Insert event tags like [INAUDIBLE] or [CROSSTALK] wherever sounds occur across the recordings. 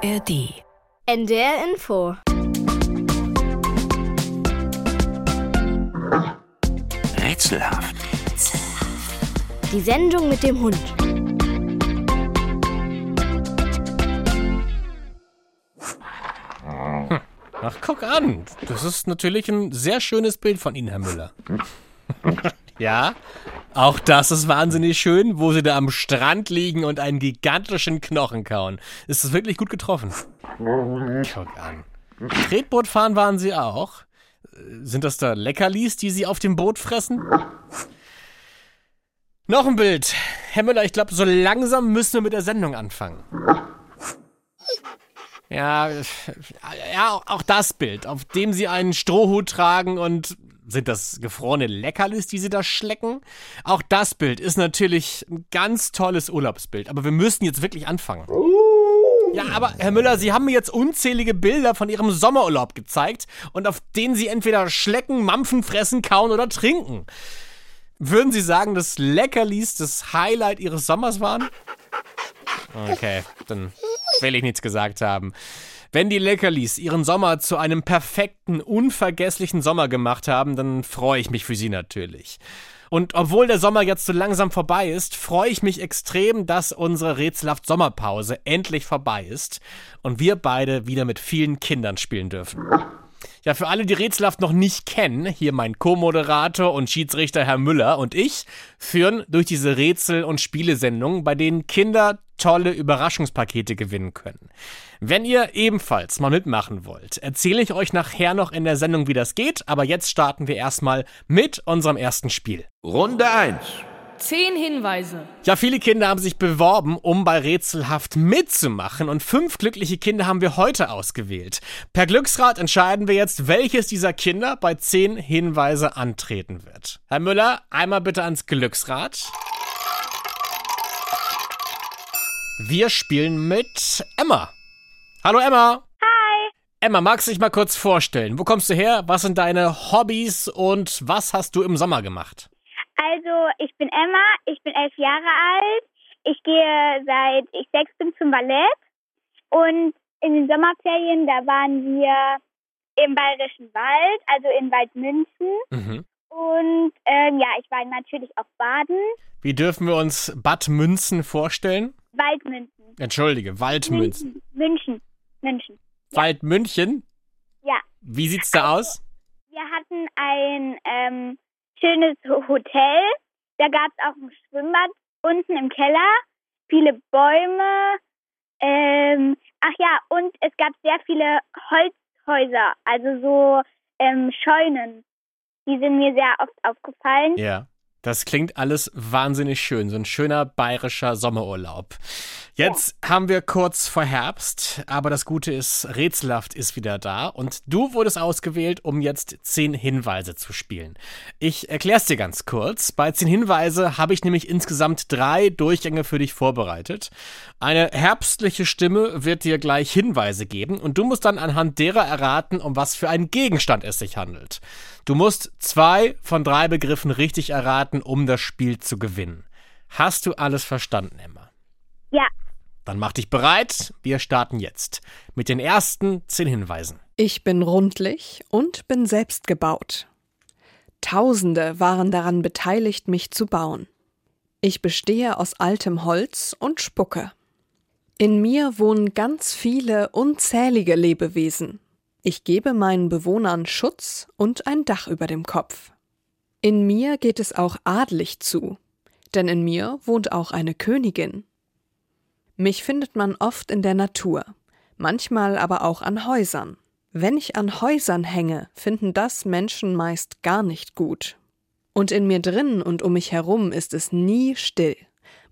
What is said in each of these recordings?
ARD. NDR Info. Rätselhaft. Die Sendung mit dem Hund. Ach, guck an. Das ist natürlich ein sehr schönes Bild von Ihnen, Herr Müller. ja, auch das ist wahnsinnig schön, wo Sie da am Strand liegen und einen gigantischen Knochen kauen. Ist das wirklich gut getroffen? Guck an. Tretbootfahren waren Sie auch. Sind das da Leckerlis, die Sie auf dem Boot fressen? Noch ein Bild. Herr Müller, ich glaube, so langsam müssen wir mit der Sendung anfangen. Ja, ja, auch das Bild, auf dem sie einen Strohhut tragen und sind das gefrorene Leckerlis, die sie da schlecken? Auch das Bild ist natürlich ein ganz tolles Urlaubsbild, aber wir müssen jetzt wirklich anfangen. Ja, aber Herr Müller, Sie haben mir jetzt unzählige Bilder von Ihrem Sommerurlaub gezeigt und auf denen Sie entweder schlecken, mampfen, fressen, kauen oder trinken. Würden Sie sagen, dass Leckerlis das Highlight Ihres Sommers waren? Okay, dann will ich nichts gesagt haben. Wenn die Leckerlis ihren Sommer zu einem perfekten, unvergesslichen Sommer gemacht haben, dann freue ich mich für sie natürlich. Und obwohl der Sommer jetzt so langsam vorbei ist, freue ich mich extrem, dass unsere rätselhaft Sommerpause endlich vorbei ist und wir beide wieder mit vielen Kindern spielen dürfen. Ja, für alle, die Rätselhaft noch nicht kennen, hier mein Co-Moderator und Schiedsrichter Herr Müller und ich führen durch diese Rätsel- und Spielesendungen, bei denen Kinder tolle Überraschungspakete gewinnen können. Wenn ihr ebenfalls mal mitmachen wollt, erzähle ich euch nachher noch in der Sendung, wie das geht, aber jetzt starten wir erstmal mit unserem ersten Spiel. Runde 1. Zehn Hinweise. Ja, viele Kinder haben sich beworben, um bei Rätselhaft mitzumachen und fünf glückliche Kinder haben wir heute ausgewählt. Per Glücksrad entscheiden wir jetzt, welches dieser Kinder bei zehn Hinweise antreten wird. Herr Müller, einmal bitte ans Glücksrad. Wir spielen mit Emma. Hallo Emma. Hi. Emma, magst du dich mal kurz vorstellen? Wo kommst du her? Was sind deine Hobbys und was hast du im Sommer gemacht? Also, ich bin Emma, ich bin elf Jahre alt. Ich gehe seit ich sechs bin zum Ballett. Und in den Sommerferien, da waren wir im Bayerischen Wald, also in Waldmünchen. Mhm. Und ähm, ja, ich war natürlich auch baden. Wie dürfen wir uns Bad Münzen vorstellen? Waldmünchen. Entschuldige, Waldmünzen. München. München. Waldmünchen? Ja. Wie sieht's da aus? Wir hatten ein ähm, schönes Hotel. Da gab es auch ein Schwimmbad unten im Keller. Viele Bäume. Ähm, ach ja, und es gab sehr viele Holzhäuser, also so ähm, Scheunen. Die sind mir sehr oft aufgefallen. Ja. Das klingt alles wahnsinnig schön. So ein schöner bayerischer Sommerurlaub. Jetzt haben wir kurz vor Herbst, aber das Gute ist, Rätselhaft ist wieder da und du wurdest ausgewählt, um jetzt zehn Hinweise zu spielen. Ich erkläre es dir ganz kurz. Bei zehn Hinweise habe ich nämlich insgesamt drei Durchgänge für dich vorbereitet. Eine herbstliche Stimme wird dir gleich Hinweise geben und du musst dann anhand derer erraten, um was für einen Gegenstand es sich handelt. Du musst zwei von drei Begriffen richtig erraten, um das Spiel zu gewinnen. Hast du alles verstanden, Emma? Ja. Dann mach dich bereit. Wir starten jetzt mit den ersten zehn Hinweisen. Ich bin rundlich und bin selbst gebaut. Tausende waren daran beteiligt, mich zu bauen. Ich bestehe aus altem Holz und spucke. In mir wohnen ganz viele unzählige Lebewesen. Ich gebe meinen Bewohnern Schutz und ein Dach über dem Kopf. In mir geht es auch adlig zu, denn in mir wohnt auch eine Königin. Mich findet man oft in der Natur, manchmal aber auch an Häusern. Wenn ich an Häusern hänge, finden das Menschen meist gar nicht gut. Und in mir drin und um mich herum ist es nie still.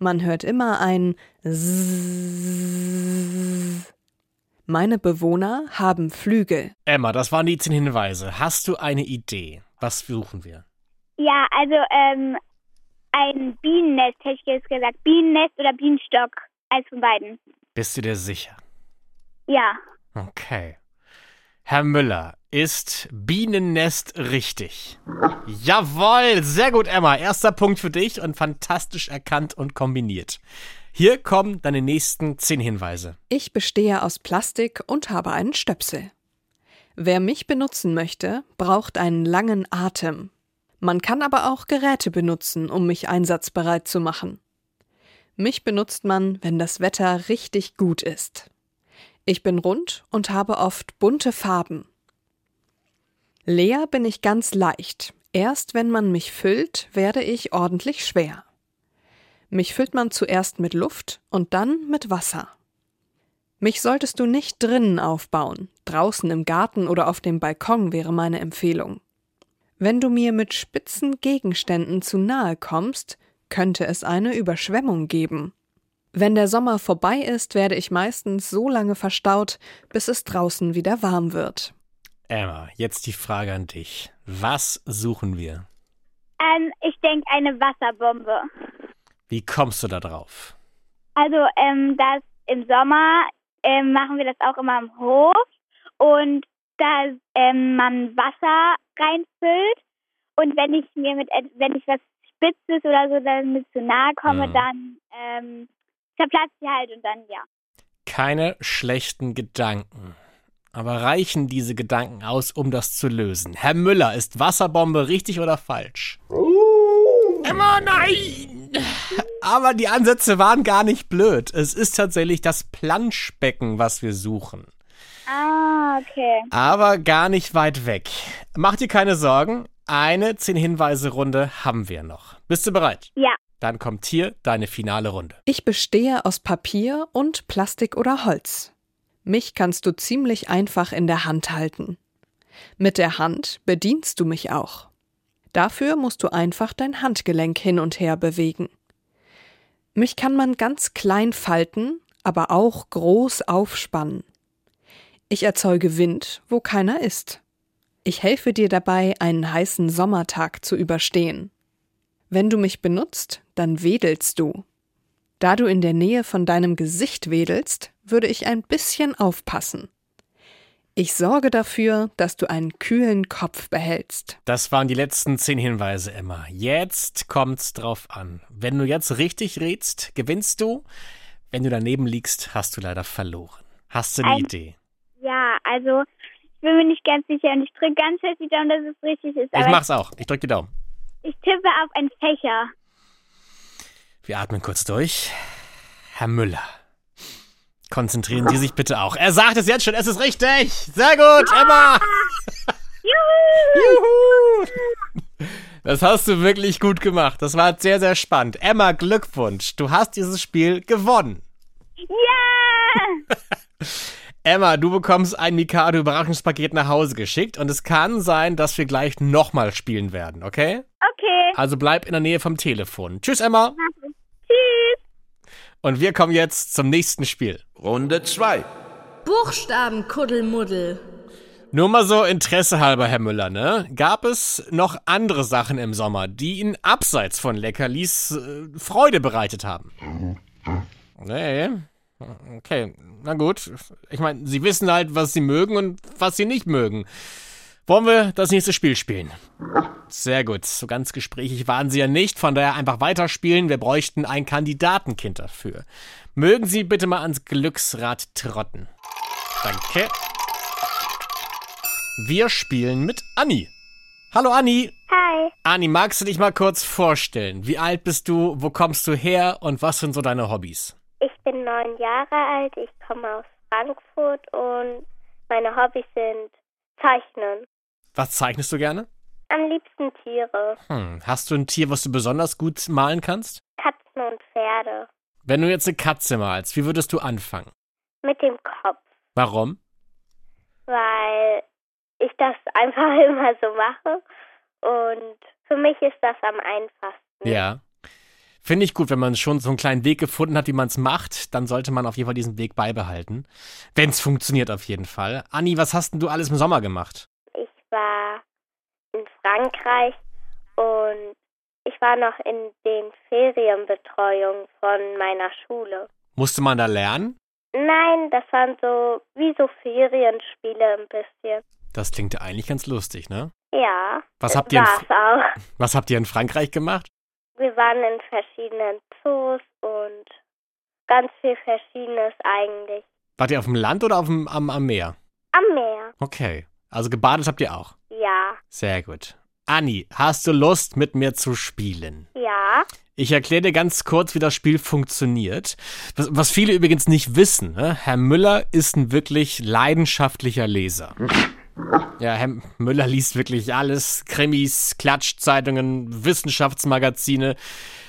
Man hört immer ein Zzzz. Meine Bewohner haben Flügel. Emma, das waren die zehn Hinweise. Hast du eine Idee? Was suchen wir? Ja, also ähm, ein Bienennest, hätte ich jetzt gesagt. Bienennest oder Bienenstock. Eins von beiden. Bist du dir sicher? Ja. Okay. Herr Müller, ist Bienennest richtig. Jawohl, sehr gut, Emma. Erster Punkt für dich und fantastisch erkannt und kombiniert. Hier kommen deine nächsten zehn Hinweise. Ich bestehe aus Plastik und habe einen Stöpsel. Wer mich benutzen möchte, braucht einen langen Atem. Man kann aber auch Geräte benutzen, um mich einsatzbereit zu machen. Mich benutzt man, wenn das Wetter richtig gut ist. Ich bin rund und habe oft bunte Farben. Leer bin ich ganz leicht. Erst wenn man mich füllt, werde ich ordentlich schwer. Mich füllt man zuerst mit Luft und dann mit Wasser. Mich solltest du nicht drinnen aufbauen, draußen im Garten oder auf dem Balkon wäre meine Empfehlung. Wenn du mir mit spitzen Gegenständen zu nahe kommst, könnte es eine Überschwemmung geben. Wenn der Sommer vorbei ist, werde ich meistens so lange verstaut, bis es draußen wieder warm wird. Emma, jetzt die Frage an dich. Was suchen wir? Ähm, ich denke eine Wasserbombe. Wie kommst du da drauf? Also, ähm, das im Sommer ähm, machen wir das auch immer im Hof und da ähm, man Wasser reinfüllt und wenn ich mir mit wenn ich was Spitzes oder so damit zu nahe komme, Mhm. dann ähm, zerplatzt sie halt und dann ja. Keine schlechten Gedanken. Aber reichen diese Gedanken aus, um das zu lösen? Herr Müller, ist Wasserbombe richtig oder falsch? Emma, nein! Aber die Ansätze waren gar nicht blöd. Es ist tatsächlich das Planschbecken, was wir suchen. Ah, okay. Aber gar nicht weit weg. Mach dir keine Sorgen. Eine 10-Hinweise-Runde haben wir noch. Bist du bereit? Ja. Dann kommt hier deine finale Runde. Ich bestehe aus Papier und Plastik oder Holz. Mich kannst du ziemlich einfach in der Hand halten. Mit der Hand bedienst du mich auch. Dafür musst du einfach dein Handgelenk hin und her bewegen. Mich kann man ganz klein falten, aber auch groß aufspannen. Ich erzeuge Wind, wo keiner ist. Ich helfe dir dabei, einen heißen Sommertag zu überstehen. Wenn du mich benutzt, dann wedelst du. Da du in der Nähe von deinem Gesicht wedelst, würde ich ein bisschen aufpassen. Ich sorge dafür, dass du einen kühlen Kopf behältst. Das waren die letzten zehn Hinweise, Emma. Jetzt kommt's drauf an. Wenn du jetzt richtig rätst, gewinnst du. Wenn du daneben liegst, hast du leider verloren. Hast du eine Ein- Idee? Ja, also ich bin mir nicht ganz sicher und ich drücke ganz fest die Daumen, dass es richtig ist. Ich mach's auch. Ich drück die Daumen. ich tippe auf einen Fächer. Wir atmen kurz durch. Herr Müller. Konzentrieren Sie sich bitte auch. Er sagt es jetzt schon, es ist richtig. Sehr gut, Emma. Juhu. Das hast du wirklich gut gemacht. Das war sehr, sehr spannend. Emma, Glückwunsch. Du hast dieses Spiel gewonnen. Ja! [LAUGHS] Emma, du bekommst ein Mikado Überraschungspaket nach Hause geschickt und es kann sein, dass wir gleich nochmal spielen werden, okay? Okay. Also bleib in der Nähe vom Telefon. Tschüss, Emma. Tschüss. Und wir kommen jetzt zum nächsten Spiel. Runde 2. Buchstabenkuddelmuddel. Nur mal so Interesse halber, Herr Müller, ne? Gab es noch andere Sachen im Sommer, die Ihnen abseits von Leckerlis äh, Freude bereitet haben? Nee. Okay, na gut. Ich meine, Sie wissen halt, was Sie mögen und was Sie nicht mögen. Wollen wir das nächste Spiel spielen? Sehr gut. So ganz gesprächig waren Sie ja nicht, von daher einfach weiterspielen. Wir bräuchten ein Kandidatenkind dafür. Mögen Sie bitte mal ans Glücksrad trotten. Danke. Wir spielen mit Anni. Hallo Anni. Hi. Anni, magst du dich mal kurz vorstellen? Wie alt bist du? Wo kommst du her? Und was sind so deine Hobbys? Ich bin neun Jahre alt, ich komme aus Frankfurt und meine Hobbys sind Zeichnen. Was zeichnest du gerne? Am liebsten Tiere, Hm, hast du ein Tier, was du besonders gut malen kannst? Katzen und Pferde. Wenn du jetzt eine Katze malst, wie würdest du anfangen? Mit dem Kopf, Warum? weil ich das [LAUGHS] einfach immer so mache und für mich ist das am einfachsten. Ja. Finde ich gut, wenn man schon so einen kleinen Weg gefunden hat, wie man es macht, dann sollte man auf jeden Fall diesen Weg beibehalten. Wenn es funktioniert, auf jeden Fall. Anni, was hast denn du alles im Sommer gemacht? Ich war in Frankreich und ich war noch in den Ferienbetreuungen von meiner Schule. Musste man da lernen? Nein, das waren so wie so Ferienspiele ein bisschen. Das klingt ja eigentlich ganz lustig, ne? Ja. Was das habt ihr in- auch. [LAUGHS] was habt ihr in Frankreich gemacht? Wir waren in verschiedenen Zoos und ganz viel Verschiedenes eigentlich. Wart ihr auf dem Land oder auf dem, am, am Meer? Am Meer. Okay. Also gebadet habt ihr auch. Ja. Sehr gut. Anni, hast du Lust, mit mir zu spielen? Ja. Ich erkläre dir ganz kurz, wie das Spiel funktioniert. Was, was viele übrigens nicht wissen, ne? Herr Müller ist ein wirklich leidenschaftlicher Leser. [LAUGHS] Ja, Herr Müller liest wirklich alles. Krimis, Klatschzeitungen, Wissenschaftsmagazine.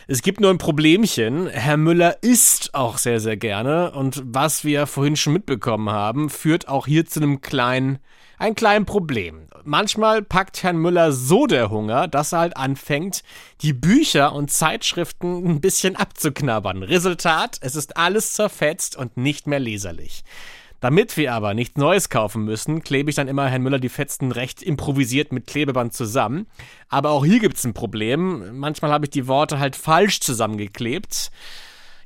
Es gibt nur ein Problemchen. Herr Müller isst auch sehr, sehr gerne. Und was wir vorhin schon mitbekommen haben, führt auch hier zu einem kleinen, ein kleinen Problem. Manchmal packt Herrn Müller so der Hunger, dass er halt anfängt, die Bücher und Zeitschriften ein bisschen abzuknabbern. Resultat, es ist alles zerfetzt und nicht mehr leserlich. Damit wir aber nichts Neues kaufen müssen, klebe ich dann immer Herrn Müller die Fetzen recht improvisiert mit Klebeband zusammen. Aber auch hier gibt's ein Problem. Manchmal habe ich die Worte halt falsch zusammengeklebt.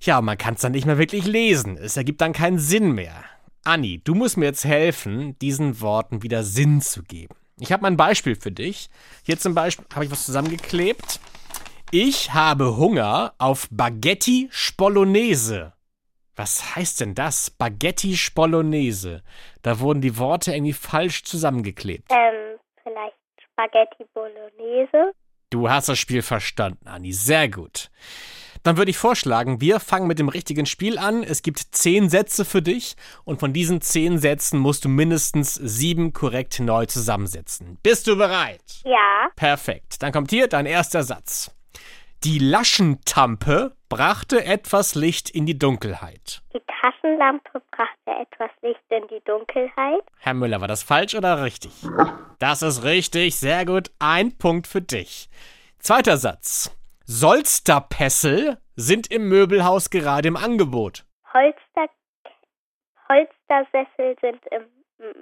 Ja, man kann es dann nicht mehr wirklich lesen. Es ergibt dann keinen Sinn mehr. Anni, du musst mir jetzt helfen, diesen Worten wieder Sinn zu geben. Ich habe mal ein Beispiel für dich. Hier zum Beispiel habe ich was zusammengeklebt. Ich habe Hunger auf Spaghetti Spolonese. Was heißt denn das? Spaghetti Spolonese. Da wurden die Worte irgendwie falsch zusammengeklebt. Ähm, vielleicht Spaghetti Bolognese. Du hast das Spiel verstanden, Anni. Sehr gut. Dann würde ich vorschlagen, wir fangen mit dem richtigen Spiel an. Es gibt zehn Sätze für dich und von diesen zehn Sätzen musst du mindestens sieben korrekt neu zusammensetzen. Bist du bereit? Ja. Perfekt. Dann kommt hier dein erster Satz. Die Laschentampe brachte etwas Licht in die Dunkelheit. Die Taschenlampe brachte etwas Licht in die Dunkelheit. Herr Müller, war das falsch oder richtig? Das ist richtig, sehr gut. Ein Punkt für dich. Zweiter Satz. Solsterpessel sind im Möbelhaus gerade im Angebot. Holster, Holstersessel sind im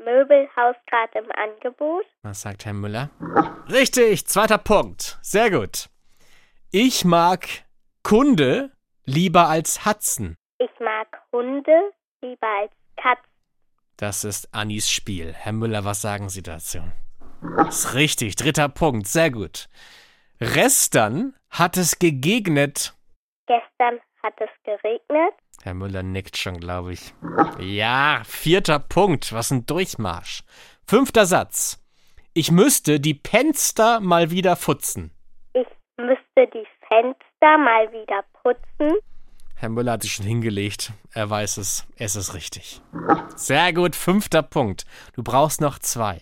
Möbelhaus gerade im Angebot. Was sagt Herr Müller? Richtig, zweiter Punkt. Sehr gut. Ich mag Kunde lieber als Hudson. Ich mag Hunde lieber als Katzen. Das ist Annis Spiel. Herr Müller, was sagen Sie dazu? Ist richtig, dritter Punkt, sehr gut. Restern hat es gegegnet. Gestern hat es geregnet. Herr Müller nickt schon, glaube ich. Ja, vierter Punkt, was ein Durchmarsch. Fünfter Satz. Ich müsste die Fenster mal wieder putzen. Müsste die Fenster mal wieder putzen. Herr Müller hat sich schon hingelegt. Er weiß es. Es ist richtig. Sehr gut, fünfter Punkt. Du brauchst noch zwei.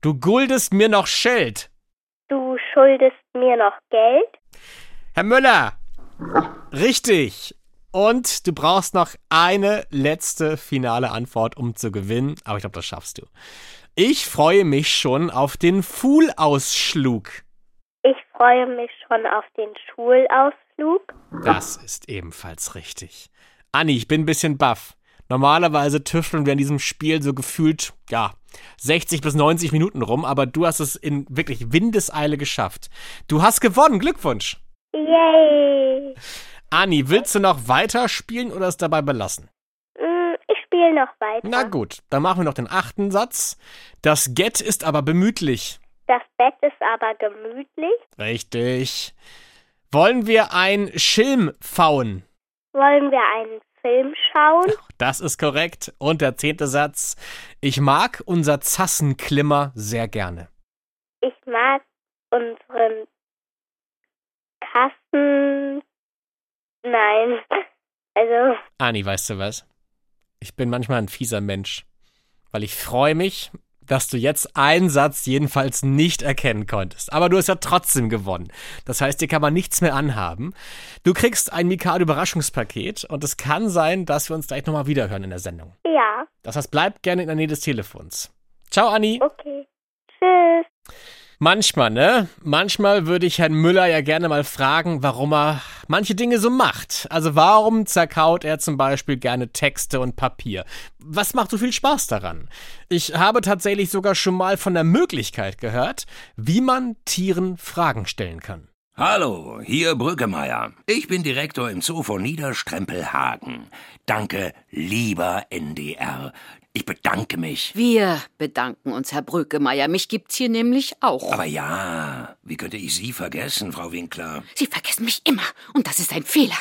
Du guldest mir noch Schild. Du schuldest mir noch Geld. Herr Müller! Richtig! Und du brauchst noch eine letzte finale Antwort, um zu gewinnen. Aber ich glaube, das schaffst du. Ich freue mich schon auf den Fuhlausschlug. Ich freue mich schon auf den Schulausflug. Das ist ebenfalls richtig. Anni, ich bin ein bisschen baff. Normalerweise tüfteln wir in diesem Spiel so gefühlt, ja, 60 bis 90 Minuten rum, aber du hast es in wirklich Windeseile geschafft. Du hast gewonnen, Glückwunsch. Yay! Anni, willst du noch weiter spielen oder es dabei belassen? Mm, Ich spiele noch weiter. Na gut, dann machen wir noch den achten Satz. Das Get ist aber bemütlich. Das Bett ist aber gemütlich. Richtig. Wollen wir ein Schilm fauen? Wollen wir einen Film schauen? Das ist korrekt. Und der zehnte Satz. Ich mag unser Zassenklimmer sehr gerne. Ich mag unseren Kassen. Nein. [LAUGHS] Also, Ani, weißt du was? Ich bin manchmal ein fieser Mensch. Weil ich freue mich, dass du jetzt einen Satz jedenfalls nicht erkennen konntest. Aber du hast ja trotzdem gewonnen. Das heißt, dir kann man nichts mehr anhaben. Du kriegst ein Mikado-Überraschungspaket und es kann sein, dass wir uns gleich nochmal wiederhören in der Sendung. ja, Das heißt, bleib gerne in der Nähe des Telefons. Ciao, Anni. okay. Tschüss. Manchmal, ne? Manchmal würde ich Herrn Müller ja gerne mal fragen, warum er manche Dinge so macht. Also warum zerkaut er zum Beispiel gerne Texte und Papier? Was macht so viel Spaß daran? Ich habe tatsächlich sogar schon mal von der Möglichkeit gehört, wie man Tieren Fragen stellen kann. Hallo, hier Brückemeier. Ich bin Direktor im Zoo von Niederstrempelhagen. Danke, lieber NDR. Ich bedanke mich. Wir bedanken uns, Herr Brückemeier. Mich gibt's hier nämlich auch. Aber ja, wie könnte ich Sie vergessen, Frau Winkler? Sie vergessen mich immer. Und das ist ein Fehler.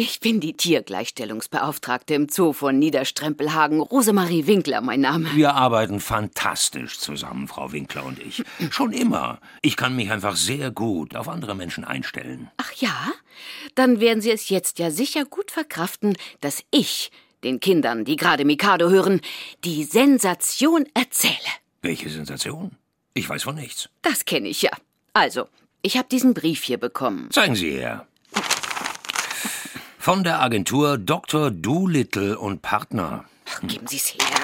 Ich bin die Tiergleichstellungsbeauftragte im Zoo von Niederstrempelhagen. Rosemarie Winkler, mein Name. Wir arbeiten fantastisch zusammen, Frau Winkler und ich. [LAUGHS] Schon immer. Ich kann mich einfach sehr gut auf andere Menschen einstellen. Ach ja? Dann werden Sie es jetzt ja sicher gut verkraften, dass ich den Kindern, die gerade Mikado hören, die Sensation erzähle. Welche Sensation? Ich weiß von nichts. Das kenne ich ja. Also, ich habe diesen Brief hier bekommen. Zeigen Sie her. Von der Agentur Dr. Doolittle und Partner. Ach, geben Sie's her.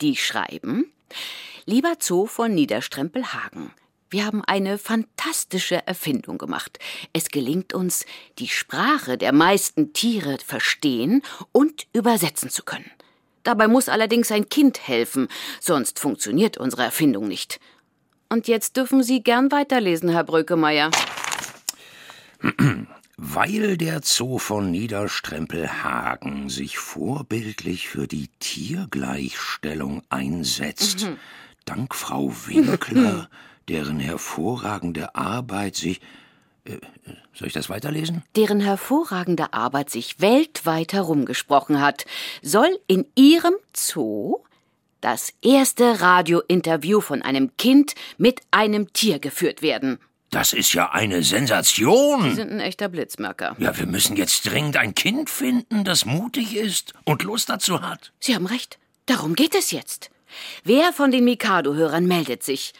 Die schreiben: Lieber Zoo von Niederstrempelhagen. Wir haben eine fantastische Erfindung gemacht. Es gelingt uns, die Sprache der meisten Tiere verstehen und übersetzen zu können. Dabei muss allerdings ein Kind helfen, sonst funktioniert unsere Erfindung nicht. Und jetzt dürfen Sie gern weiterlesen, Herr Brökemeyer. Weil der Zoo von Niederstrempelhagen sich vorbildlich für die Tiergleichstellung einsetzt, Mhm. dank Frau Winkler, [LAUGHS] deren hervorragende Arbeit sich. Äh, soll ich das weiterlesen? deren hervorragende Arbeit sich weltweit herumgesprochen hat, soll in ihrem Zoo das erste Radiointerview von einem Kind mit einem Tier geführt werden. Das ist ja eine Sie Sensation. sind ein echter Blitzmerker. Ja, wir müssen jetzt dringend ein Kind finden, das mutig ist und Lust dazu hat. Sie haben recht. Darum geht es jetzt. Wer von den Mikado-Hörern meldet sich?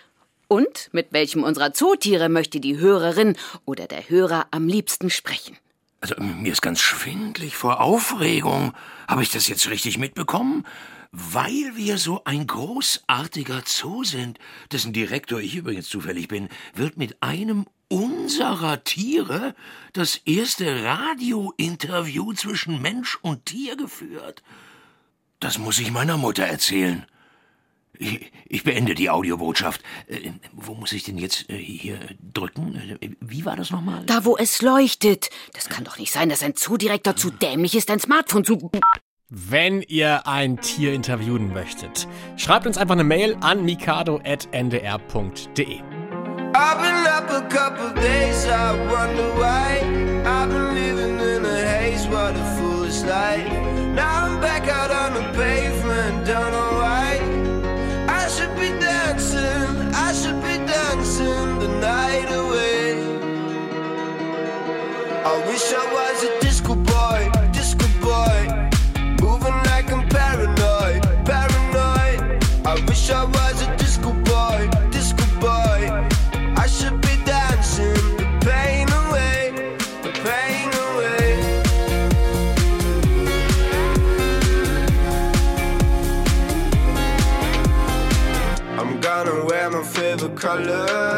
Und mit welchem unserer Zootiere möchte die Hörerin oder der Hörer am liebsten sprechen? Also, mir ist ganz schwindlig vor Aufregung. Habe ich das jetzt richtig mitbekommen? Weil wir so ein großartiger Zoo sind, dessen Direktor ich übrigens zufällig bin, wird mit einem unserer Tiere das erste Radiointerview zwischen Mensch und Tier geführt. Das muss ich meiner Mutter erzählen. Ich, ich beende die Audiobotschaft. Äh, wo muss ich denn jetzt äh, hier drücken? Äh, Wie war das nochmal? Da, wo es leuchtet. Das kann doch nicht sein, dass ein Zoodirektor zu dämlich ist, ein Smartphone zu. Wenn ihr ein Tier interviewen möchtet, schreibt uns einfach eine Mail an mikado.ndr.de. I've been up a couple days, I wonder why. I've been living in a haze, what a foolish life. Now I'm back out on the pavement, don't know wish I was a disco boy, disco boy. Moving like I'm paranoid, paranoid. I wish I was a disco boy, disco boy. I should be dancing the pain away, the pain away. I'm gonna wear my favorite color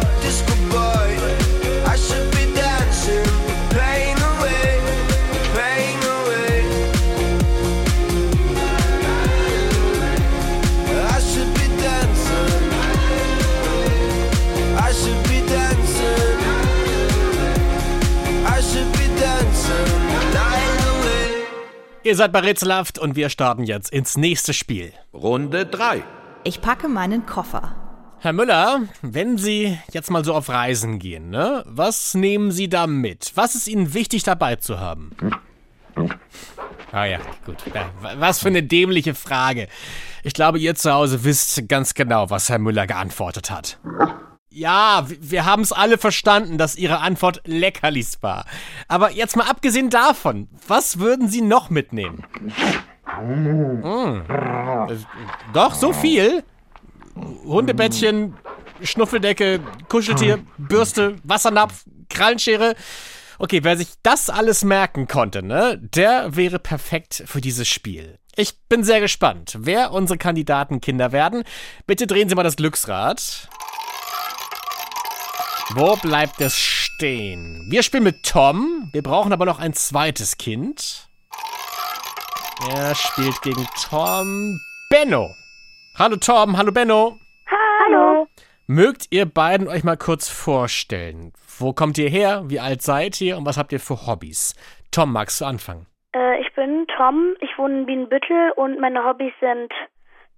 Ihr seid bei Rätselhaft und wir starten jetzt ins nächste Spiel. Runde 3. Ich packe meinen Koffer. Herr Müller, wenn Sie jetzt mal so auf Reisen gehen, ne? Was nehmen Sie da mit? Was ist Ihnen wichtig dabei zu haben? Ah ja, gut. Ja, wa- was für eine dämliche Frage. Ich glaube, ihr zu Hause wisst ganz genau, was Herr Müller geantwortet hat. Ja, wir haben es alle verstanden, dass Ihre Antwort Leckerlis war. Aber jetzt mal abgesehen davon, was würden Sie noch mitnehmen? Hm. Äh, Doch, so viel? Hundebettchen, Schnuffeldecke, Kuscheltier, Bürste, Wassernapf, Krallenschere. Okay, wer sich das alles merken konnte, ne, der wäre perfekt für dieses Spiel. Ich bin sehr gespannt, wer unsere Kandidatenkinder werden. Bitte drehen Sie mal das Glücksrad. Wo bleibt es stehen? Wir spielen mit Tom. Wir brauchen aber noch ein zweites Kind. Er spielt gegen Tom. Benno. Hallo Tom, hallo Benno. Hallo. Mögt ihr beiden euch mal kurz vorstellen? Wo kommt ihr her? Wie alt seid ihr? Und was habt ihr für Hobbys? Tom, magst du anfangen? Äh, ich bin Tom, ich wohne in Bienenbüttel und meine Hobbys sind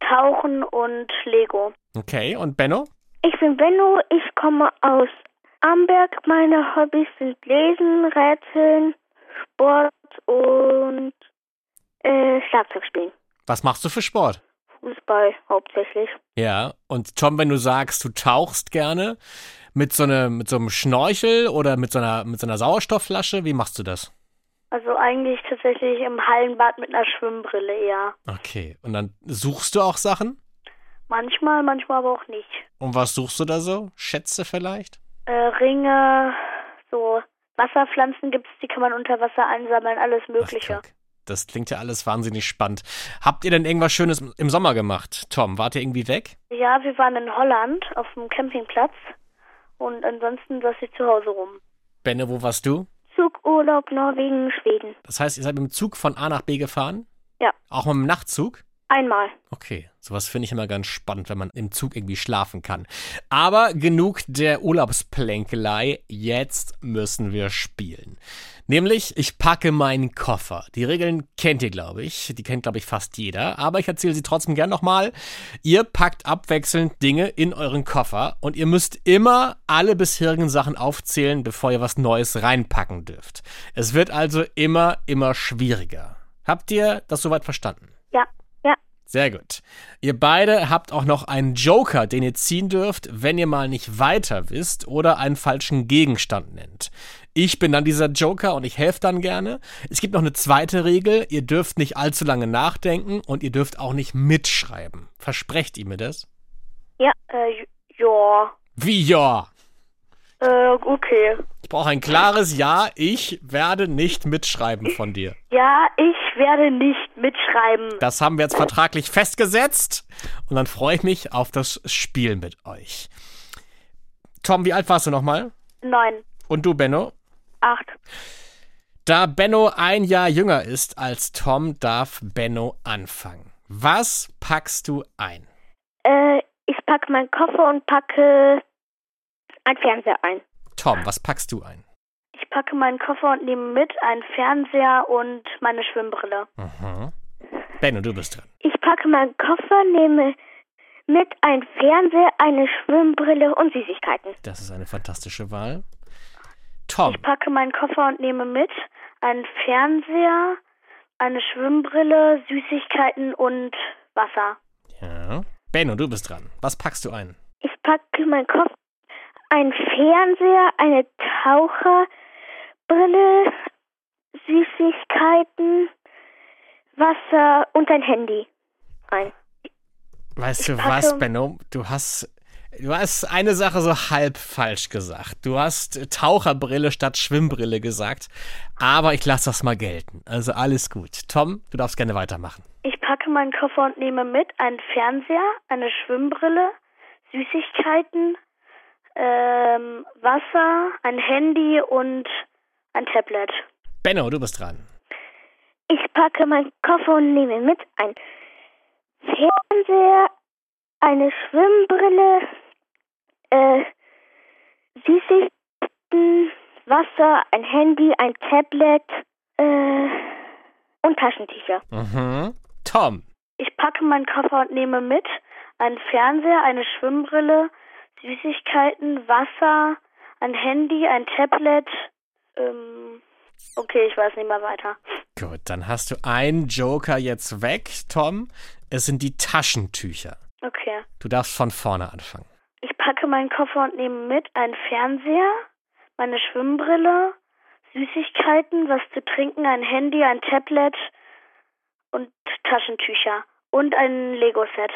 Tauchen und Lego. Okay, und Benno? Ich bin Benno, ich komme aus Amberg. Meine Hobbys sind Lesen, Rätseln, Sport und äh, Schlagzeug spielen. Was machst du für Sport? Fußball hauptsächlich. Ja, und Tom, wenn du sagst, du tauchst gerne mit so, eine, mit so einem Schnorchel oder mit so, einer, mit so einer Sauerstoffflasche, wie machst du das? Also eigentlich tatsächlich im Hallenbad mit einer Schwimmbrille eher. Okay, und dann suchst du auch Sachen? Manchmal, manchmal aber auch nicht. Und was suchst du da so? Schätze vielleicht? Äh, Ringe, so Wasserpflanzen gibt's, die kann man unter Wasser einsammeln, alles Mögliche. Guck, das klingt ja alles wahnsinnig spannend. Habt ihr denn irgendwas Schönes im Sommer gemacht? Tom, wart ihr irgendwie weg? Ja, wir waren in Holland auf dem Campingplatz und ansonsten saß ich zu Hause rum. Benne, wo warst du? Zugurlaub, Norwegen, Schweden. Das heißt, ihr seid mit dem Zug von A nach B gefahren? Ja. Auch mit dem Nachtzug? Einmal. Okay, sowas finde ich immer ganz spannend, wenn man im Zug irgendwie schlafen kann. Aber genug der Urlaubsplänkelei, jetzt müssen wir spielen. Nämlich, ich packe meinen Koffer. Die Regeln kennt ihr, glaube ich. Die kennt, glaube ich, fast jeder. Aber ich erzähle sie trotzdem gern nochmal. Ihr packt abwechselnd Dinge in euren Koffer und ihr müsst immer alle bisherigen Sachen aufzählen, bevor ihr was Neues reinpacken dürft. Es wird also immer, immer schwieriger. Habt ihr das soweit verstanden? Ja, ja. Sehr gut. Ihr beide habt auch noch einen Joker, den ihr ziehen dürft, wenn ihr mal nicht weiter wisst oder einen falschen Gegenstand nennt. Ich bin dann dieser Joker und ich helfe dann gerne. Es gibt noch eine zweite Regel. Ihr dürft nicht allzu lange nachdenken und ihr dürft auch nicht mitschreiben. Versprecht ihr mir das? Ja, äh, ja. Wie ja? Äh, okay. Ich brauche ein klares Ja. Ich werde nicht mitschreiben von dir. Ja, ich werde nicht mitschreiben. Das haben wir jetzt vertraglich festgesetzt. Und dann freue ich mich auf das Spiel mit euch. Tom, wie alt warst du nochmal? Neun. Und du, Benno? Acht. Da Benno ein Jahr jünger ist als Tom, darf Benno anfangen. Was packst du ein? Äh, ich packe meinen Koffer und packe einen Fernseher ein. Tom, was packst du ein? Ich packe meinen Koffer und nehme mit einen Fernseher und meine Schwimmbrille. Mhm. Benno, du bist dran. Ich packe meinen Koffer, nehme mit einen Fernseher, eine Schwimmbrille und Süßigkeiten. Das ist eine fantastische Wahl. Tom, Ich packe meinen Koffer und nehme mit einen Fernseher, eine Schwimmbrille, Süßigkeiten und Wasser. ja. Benno, du bist dran. Was packst du ein? Ich packe meinen Koffer, einen Fernseher, eine Taucherbrille, Süßigkeiten, Wasser und ein Handy ein. Weißt du packe- was, Benno? Du hast Du hast eine Sache so halb falsch gesagt. Du hast Taucherbrille statt Schwimmbrille gesagt. Aber ich lasse das mal gelten. Also alles gut. Tom, du darfst gerne weitermachen. Ich packe meinen Koffer und nehme mit einen Fernseher, eine Schwimmbrille, Süßigkeiten, ähm, Wasser, ein Handy und ein Tablet. Benno, du bist dran. Ich packe meinen Koffer und nehme mit ein Fernseher, eine Schwimmbrille, äh, Süßigkeiten, Wasser, ein Handy, ein Tablet äh, und Taschentücher. Mhm. Tom. Ich packe meinen Koffer und nehme mit einen Fernseher, eine Schwimmbrille, Süßigkeiten, Wasser, ein Handy, ein Tablet. Ähm, okay, ich weiß nicht mehr weiter. Gut, dann hast du einen Joker jetzt weg, Tom. Es sind die Taschentücher. Okay. Du darfst von vorne anfangen. Ich packe meinen Koffer und nehme mit einen Fernseher, meine Schwimmbrille, Süßigkeiten, was zu trinken, ein Handy, ein Tablet und Taschentücher und ein Lego-Set.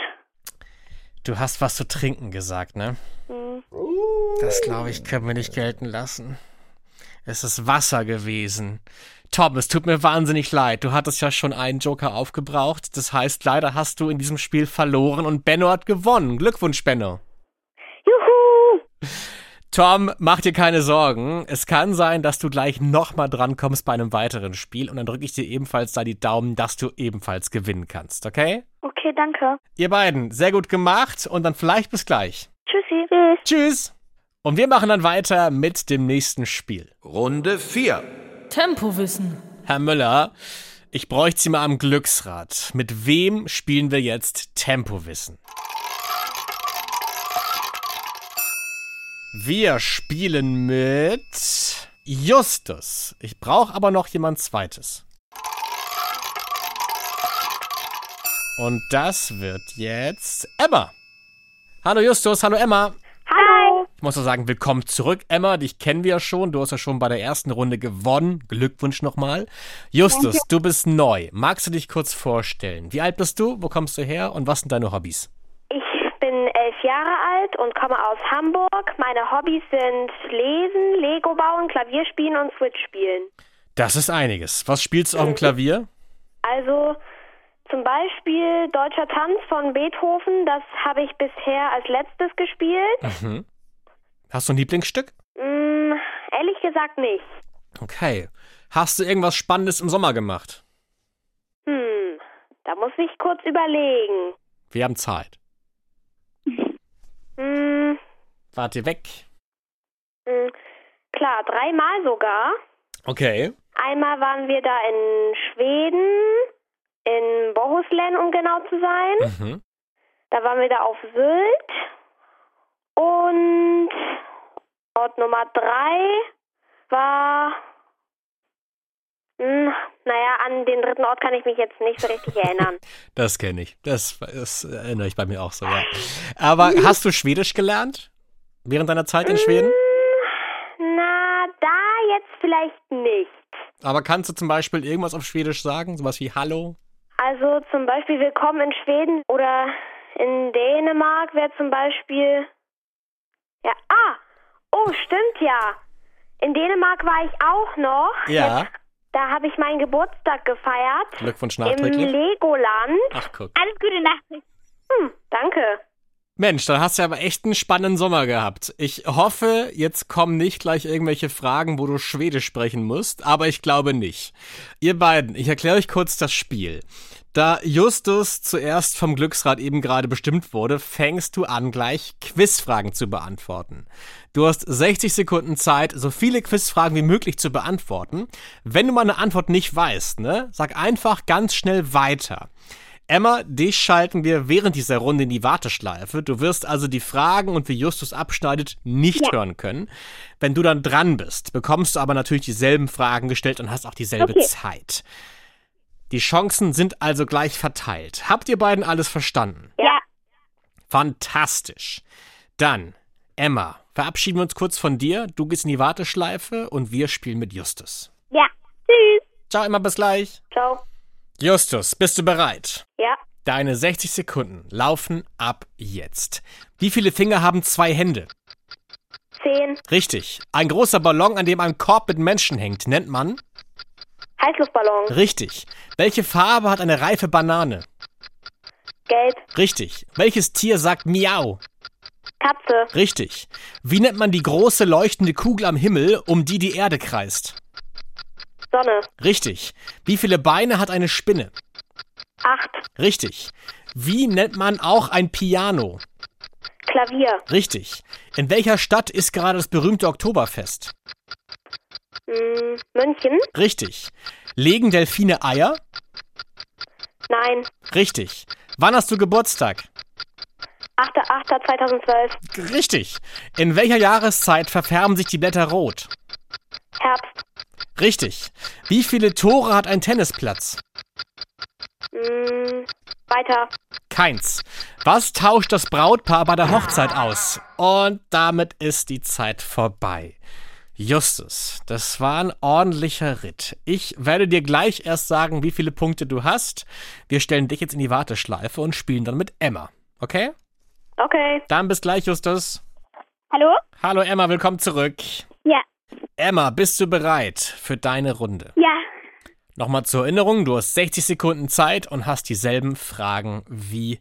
Du hast was zu trinken gesagt, ne? Das glaube ich, können wir nicht gelten lassen. Es ist Wasser gewesen. Tom, es tut mir wahnsinnig leid. Du hattest ja schon einen Joker aufgebraucht. Das heißt, leider hast du in diesem Spiel verloren und Benno hat gewonnen. Glückwunsch, Benno. Juhu! Tom, mach dir keine Sorgen. Es kann sein, dass du gleich nochmal drankommst bei einem weiteren Spiel und dann drücke ich dir ebenfalls da die Daumen, dass du ebenfalls gewinnen kannst, okay? Okay, danke. Ihr beiden, sehr gut gemacht und dann vielleicht bis gleich. Tschüssi. Tschüss. Tschüss. Und wir machen dann weiter mit dem nächsten Spiel. Runde 4. Tempowissen. Herr Müller, ich bräuchte Sie mal am Glücksrad. Mit wem spielen wir jetzt Tempowissen? Wir spielen mit Justus. Ich brauche aber noch jemand Zweites. Und das wird jetzt Emma. Hallo Justus, hallo Emma. Hallo. Ich muss nur sagen, willkommen zurück, Emma. Dich kennen wir ja schon. Du hast ja schon bei der ersten Runde gewonnen. Glückwunsch nochmal. Justus, du bist neu. Magst du dich kurz vorstellen? Wie alt bist du? Wo kommst du her? Und was sind deine Hobbys? Ich bin elf Jahre alt und komme aus Hamburg. Meine Hobbys sind Lesen, Lego bauen, Klavier spielen und Switch spielen. Das ist einiges. Was spielst du auf dem Klavier? Also zum Beispiel Deutscher Tanz von Beethoven, das habe ich bisher als letztes gespielt. Mhm. Hast du ein Lieblingsstück? Mm, ehrlich gesagt nicht. Okay. Hast du irgendwas Spannendes im Sommer gemacht? Hm, da muss ich kurz überlegen. Wir haben Zeit. [LAUGHS] Hm, Wart ihr weg? hm, klar, dreimal sogar. Okay. Einmal waren wir da in Schweden, in Bohuslän, um genau zu sein. Mhm. Da waren wir da auf Sylt. Und Ort Nummer drei war. Hm, naja, an den dritten Ort kann ich mich jetzt nicht so richtig erinnern. [LAUGHS] Das kenne ich. Das, das erinnere ich bei mir auch so, ja. Aber hast du Schwedisch gelernt? Während deiner Zeit in Schweden? Na, da jetzt vielleicht nicht. Aber kannst du zum Beispiel irgendwas auf Schwedisch sagen? Sowas wie Hallo? Also zum Beispiel Willkommen in Schweden oder in Dänemark wäre zum Beispiel. Ja, ah! Oh, stimmt ja. In Dänemark war ich auch noch. Ja. Jetzt, da habe ich meinen Geburtstag gefeiert. Glückwunsch Im nachträglich. Legoland. Ach, guck. Alles Gute Nacht. Hm, danke. Mensch, dann hast du aber echt einen spannenden Sommer gehabt. Ich hoffe, jetzt kommen nicht gleich irgendwelche Fragen, wo du Schwedisch sprechen musst, aber ich glaube nicht. Ihr beiden, ich erkläre euch kurz das Spiel. Da Justus zuerst vom Glücksrad eben gerade bestimmt wurde, fängst du an, gleich Quizfragen zu beantworten. Du hast 60 Sekunden Zeit, so viele Quizfragen wie möglich zu beantworten. Wenn du mal eine Antwort nicht weißt, ne, sag einfach ganz schnell weiter. Emma, dich schalten wir während dieser Runde in die Warteschleife. Du wirst also die Fragen und wie Justus abschneidet nicht hören können. Wenn du dann dran bist, bekommst du aber natürlich dieselben Fragen gestellt und hast auch dieselbe Okay. Zeit. Die Chancen sind also gleich verteilt. Habt ihr beiden alles verstanden? Ja. Fantastisch. Dann, Emma, verabschieden wir uns kurz von dir. Du gehst in die Warteschleife und wir spielen mit Justus. Ja. Tschüss. Ciao, Emma, bis gleich. Ciao. Justus, bist du bereit? Ja. Deine 60 Sekunden laufen ab jetzt. Wie viele Finger haben zwei Hände? Zehn. Richtig. Ein großer Ballon, an dem ein Korb mit Menschen hängt, nennt man? Heißluftballon. Richtig. Welche Farbe hat eine reife Banane? Gelb. Richtig. Welches Tier sagt Miau? Katze. Richtig. Wie nennt man die große leuchtende Kugel am Himmel, um die die Erde kreist? Sonne. Richtig. Wie viele Beine hat eine Spinne? Acht. Richtig. Wie nennt man auch ein Piano? Klavier. Richtig. In welcher Stadt ist gerade das berühmte Oktoberfest? Hm, München. Richtig. Legen Delfine Eier? Nein. Richtig. Wann hast du Geburtstag? 8.8.2012. Richtig. In welcher Jahreszeit verfärben sich die Blätter rot? Herbst. Richtig. Wie viele Tore hat ein Tennisplatz? Hm, weiter. Keins. Was tauscht das Brautpaar bei der Hochzeit aus? Und damit ist die Zeit vorbei. Justus, das war ein ordentlicher Ritt. Ich werde dir gleich erst sagen, wie viele Punkte du hast. Wir stellen dich jetzt in die Warteschleife und spielen dann mit Emma. Okay? Okay. Dann bis gleich, Justus. Hallo? Hallo Emma, willkommen zurück. Emma, bist du bereit für deine Runde? Ja. Nochmal zur Erinnerung, du hast 60 Sekunden Zeit und hast dieselben Fragen wie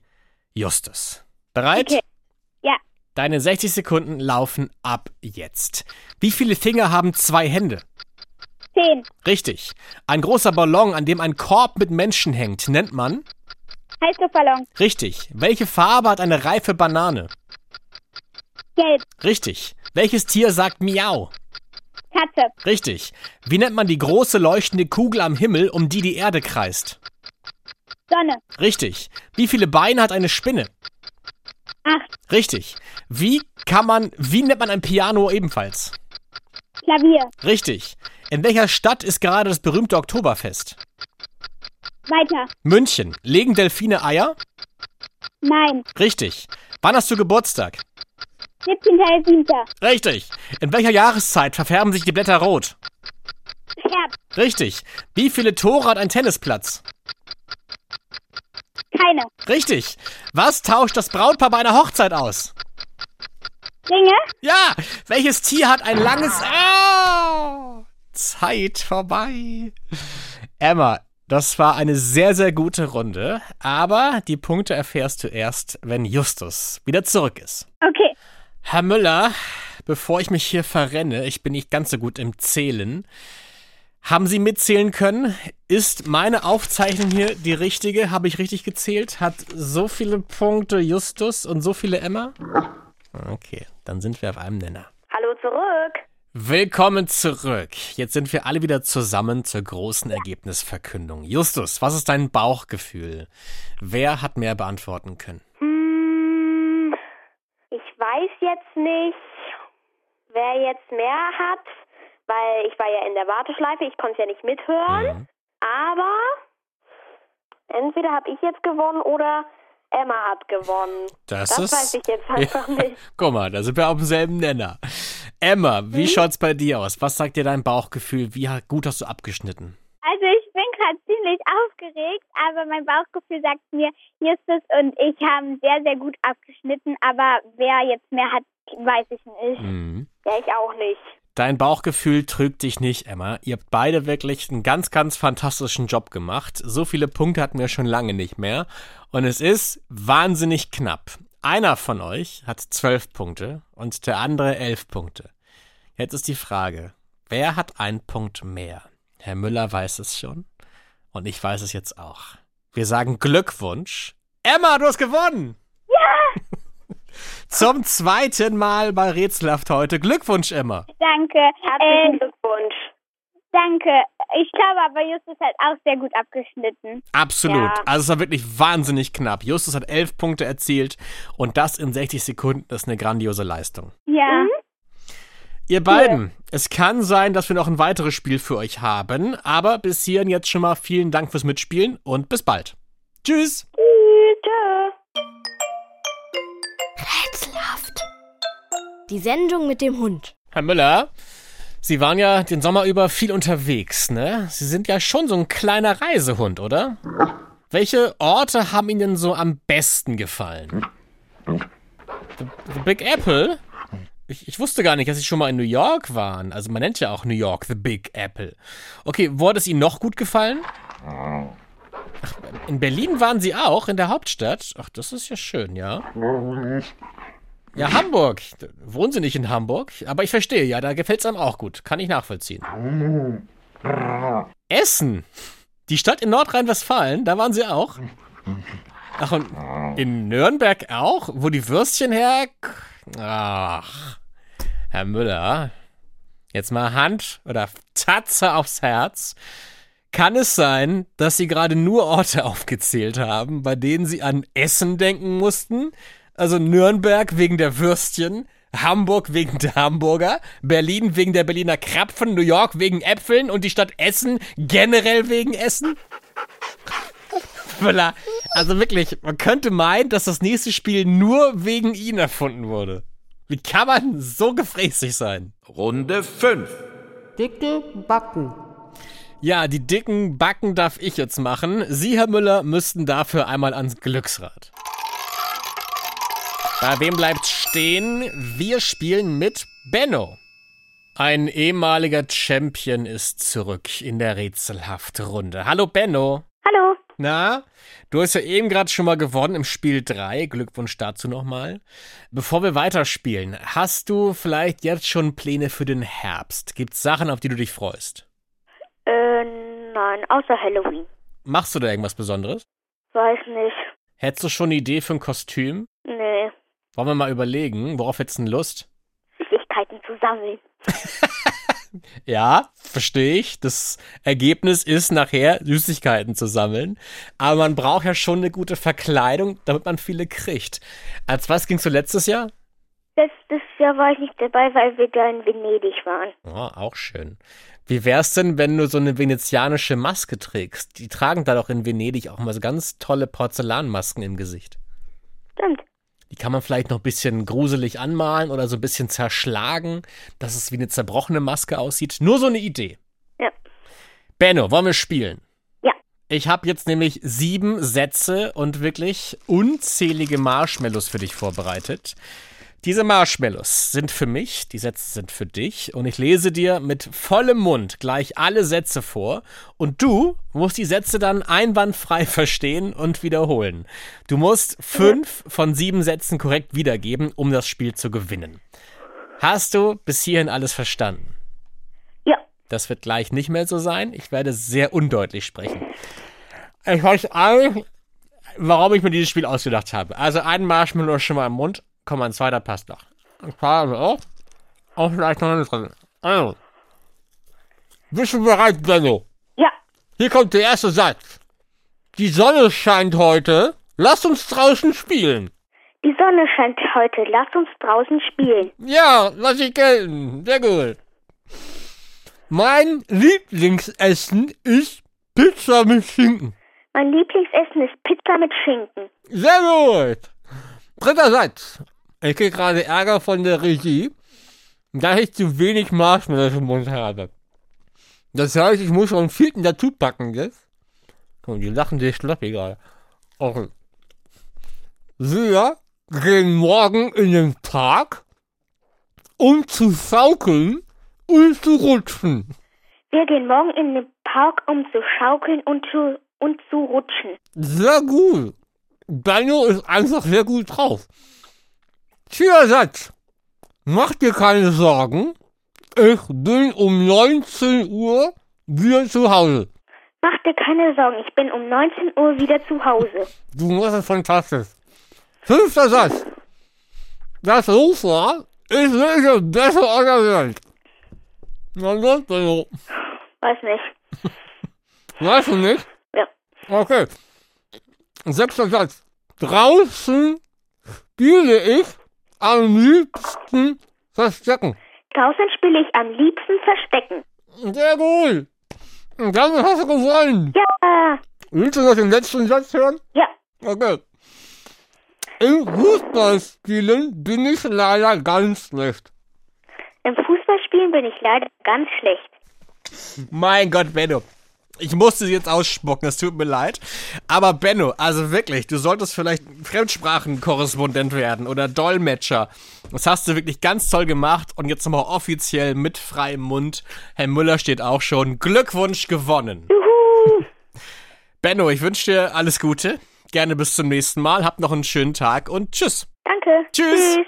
Justus. Bereit? Okay. Ja. Deine 60 Sekunden laufen ab jetzt. Wie viele Finger haben zwei Hände? Zehn. Richtig. Ein großer Ballon, an dem ein Korb mit Menschen hängt, nennt man? Heißluftballon. Richtig. Welche Farbe hat eine reife Banane? Gelb. Richtig. Welches Tier sagt Miau? Katze. Richtig. Wie nennt man die große leuchtende Kugel am Himmel, um die die Erde kreist? Sonne. Richtig. Wie viele Beine hat eine Spinne? Acht. Richtig. Wie kann man, wie nennt man ein Piano ebenfalls? Klavier. Richtig. In welcher Stadt ist gerade das berühmte Oktoberfest? Weiter. München. Legen Delfine Eier? Nein. Richtig. Wann hast du Geburtstag? 17.07. Richtig. In welcher Jahreszeit verfärben sich die Blätter rot? Herbst. Richtig. Wie viele Tore hat ein Tennisplatz? Keine. Richtig. Was tauscht das Brautpaar bei einer Hochzeit aus? Ringe. Ja. Welches Tier hat ein langes... Oh, Zeit vorbei. Emma, das war eine sehr, sehr gute Runde. Aber die Punkte erfährst du erst, wenn Justus wieder zurück ist. Okay. Herr Müller, bevor ich mich hier verrenne, ich bin nicht ganz so gut im Zählen. Haben Sie mitzählen können? Ist meine Aufzeichnung hier die richtige? Habe ich richtig gezählt? Hat so viele Punkte Justus und so viele Emma? Okay, dann sind wir auf einem Nenner. Hallo zurück. Willkommen zurück. Jetzt sind wir alle wieder zusammen zur großen Ergebnisverkündung. Justus, was ist dein Bauchgefühl? Wer hat mehr beantworten können? Hm, weiß jetzt nicht, wer jetzt mehr hat, weil ich war ja in der Warteschleife, ich konnte ja nicht mithören. Mhm. Aber entweder habe ich jetzt gewonnen oder Emma hat gewonnen. Das, das ist. weiß ich jetzt einfach [LAUGHS] nicht. Guck mal, da sind wir auf demselben Nenner. Emma, wie Mhm. schaut's bei dir aus? Was sagt dir dein Bauchgefühl? Wie gut hast du abgeschnitten? Gerade ziemlich aufgeregt, aber mein Bauchgefühl sagt mir, Justus und ich haben sehr, sehr gut abgeschnitten, aber wer jetzt mehr hat, weiß ich nicht. Mhm. Ja, ich auch nicht. Dein Bauchgefühl trügt dich nicht, Emma. Ihr habt beide wirklich einen ganz, ganz fantastischen Job gemacht. So viele Punkte hatten wir schon lange nicht mehr. Und es ist wahnsinnig knapp. Einer von euch hat zwölf Punkte und der andere elf Punkte. Jetzt ist die Frage, wer hat einen Punkt mehr? Herr Müller weiß es schon und ich weiß es jetzt auch. Wir sagen Glückwunsch. Emma, du hast gewonnen! Ja! [LAUGHS] Zum zweiten Mal bei Rätselhaft heute. Glückwunsch, Emma. Danke. Herzlichen Äh, Glückwunsch. danke. Ich glaube aber, Justus hat auch sehr gut abgeschnitten. Absolut. Ja. Also es war wirklich wahnsinnig knapp. Justus hat elf Punkte erzielt und das in 60 Sekunden ist eine grandiose Leistung. Ja. Mhm. Ihr beiden, es kann sein, dass wir noch ein weiteres Spiel für euch haben, aber bis hierhin jetzt schon mal vielen Dank fürs Mitspielen und bis bald. Tschüss. Tschüss. Rätselhaft. Die Sendung mit dem Hund. Herr Müller, Sie waren ja den Sommer über viel unterwegs, ne? Sie sind ja schon so ein kleiner Reisehund, oder? Welche Orte haben Ihnen denn so am besten gefallen? The, the Big Apple? Ich, ich, wusste gar nicht, dass Sie schon mal in New York waren. Also man nennt ja auch New York The Big Apple. Okay, wo hat es Ihnen noch gut gefallen? Ach, in Berlin waren Sie auch, in der Hauptstadt? Ach, das ist ja schön, ja. Ja, Hamburg. Wohnen Sie nicht in Hamburg? Aber ich verstehe, ja, da gefällt es einem auch gut. Kann ich nachvollziehen. Essen. Die Stadt in Nordrhein-Westfalen, da waren Sie auch? Ach, und in Nürnberg auch? Wo die Würstchen her... Ach, Herr Müller, jetzt mal Hand oder Tatze aufs Herz. Kann es sein, dass Sie gerade nur Orte [LAUGHS] aufgezählt haben, bei denen Sie an Essen denken mussten? Also Nürnberg wegen der Würstchen, Hamburg wegen der Hamburger, Berlin wegen der Berliner Krapfen, New York wegen Äpfeln und die Stadt Essen generell wegen Essen? Müller, also wirklich, man könnte meinen, dass das nächste Spiel nur wegen ihn erfunden wurde. Wie kann man so gefräßig sein? Runde 5. Dicke Backen. Ja, die dicken Backen darf ich jetzt machen. Sie, Herr Müller, müssten dafür einmal ans Glücksrad. Bei wem bleibt stehen? Wir spielen mit Benno. Ein ehemaliger Champion ist zurück in der Rätselhaft-Runde. Hallo Benno. Na, du hast ja eben gerade schon mal gewonnen im Spiel 3. Glückwunsch dazu nochmal. Bevor wir weiterspielen, hast du vielleicht jetzt schon Pläne für den Herbst? Gibt's Sachen, auf die du dich freust? Äh, nein, außer Halloween. Machst du da irgendwas Besonderes? Weiß nicht. Hättest du schon eine Idee für ein Kostüm? Nee. Wollen wir mal überlegen, worauf hättest du denn Lust? Süßigkeiten zu sammeln. [LAUGHS] Ja, verstehe ich. Das Ergebnis ist nachher Süßigkeiten zu sammeln. Aber man braucht ja schon eine gute Verkleidung, damit man viele kriegt. Als was gingst du letztes Jahr? Letztes Jahr war ich nicht dabei, weil wir da in Venedig waren. Oh, auch schön. Wie wär's denn, wenn du so eine venezianische Maske trägst? Die tragen da doch in Venedig auch mal so ganz tolle Porzellanmasken im Gesicht. Stimmt. Die kann man vielleicht noch ein bisschen gruselig anmalen oder so ein bisschen zerschlagen, dass es wie eine zerbrochene Maske aussieht. Nur so eine Idee. Ja. Benno, wollen wir spielen? Ja. Ich habe jetzt nämlich sieben Sätze und wirklich unzählige Marshmallows für dich vorbereitet. Diese Marshmallows sind für mich, die Sätze sind für dich und ich lese dir mit vollem Mund gleich alle Sätze vor und du musst die Sätze dann einwandfrei [LAUGHS] verstehen und wiederholen. Du musst fünf von sieben Sätzen korrekt wiedergeben, um das Spiel zu gewinnen. Hast du bis hierhin alles verstanden? Ja. Das wird gleich nicht mehr so sein. Ich werde sehr undeutlich sprechen. Ich weiß all, warum ich mir dieses Spiel ausgedacht habe. Also ein Marshmallow schon mal im Mund. Komm, ein zweiter passt noch. Ein paar auch. Auch vielleicht noch eine drin. Also. Bist du bereit, Benno? Ja. Hier kommt der erste Satz. Die Sonne scheint heute. Lass uns draußen spielen. Die Sonne scheint heute. Lass uns draußen spielen. Ja, lass ich gelten. Sehr gut. Mein Lieblingsessen ist Pizza mit Schinken. Mein Lieblingsessen ist Pizza mit Schinken. Sehr gut. Dritter Satz. Ich kriege gerade Ärger von der Regie, da ich zu wenig Marshmallows im Mund habe. Das heißt, ich muss schon einen vierten dazu packen jetzt. Und die lachen sich schlapp egal. Okay. Wir gehen morgen in den Park, um zu schaukeln und zu rutschen. Wir gehen morgen in den Park, um zu schaukeln und zu, und zu rutschen. Sehr gut. Benno ist einfach sehr gut drauf. Vierter Satz. Mach dir keine Sorgen. Ich bin um 19 Uhr wieder zu Hause. Mach dir keine Sorgen, ich bin um 19 Uhr wieder zu Hause. Du machst es fantastisch. Fünfter Satz. Das Sofa ist nicht das beste der Welt. Na, das, Benno. Weiß nicht. [LAUGHS] Weißt du nicht? Ja. Okay. Sechster Satz. Draußen spiele ich am liebsten Verstecken. Draußen spiele ich am liebsten Verstecken. Sehr gut. Und damit hast du gewonnen. Ja. Willst du noch den letzten Satz hören? Ja. Okay. Im Fußballspielen bin ich leider ganz schlecht. Im Fußballspielen bin ich leider ganz schlecht. Mein Gott, Benno. Ich musste sie jetzt ausspucken, es tut mir leid. Aber Benno, also wirklich, du solltest vielleicht Fremdsprachenkorrespondent werden oder Dolmetscher. Das hast du wirklich ganz toll gemacht und jetzt nochmal offiziell mit freiem Mund. Herr Müller steht auch schon. Glückwunsch gewonnen. Juhu. Benno, ich wünsche dir alles Gute. Gerne bis zum nächsten Mal. Habt noch einen schönen Tag und tschüss. Danke. Tschüss. tschüss.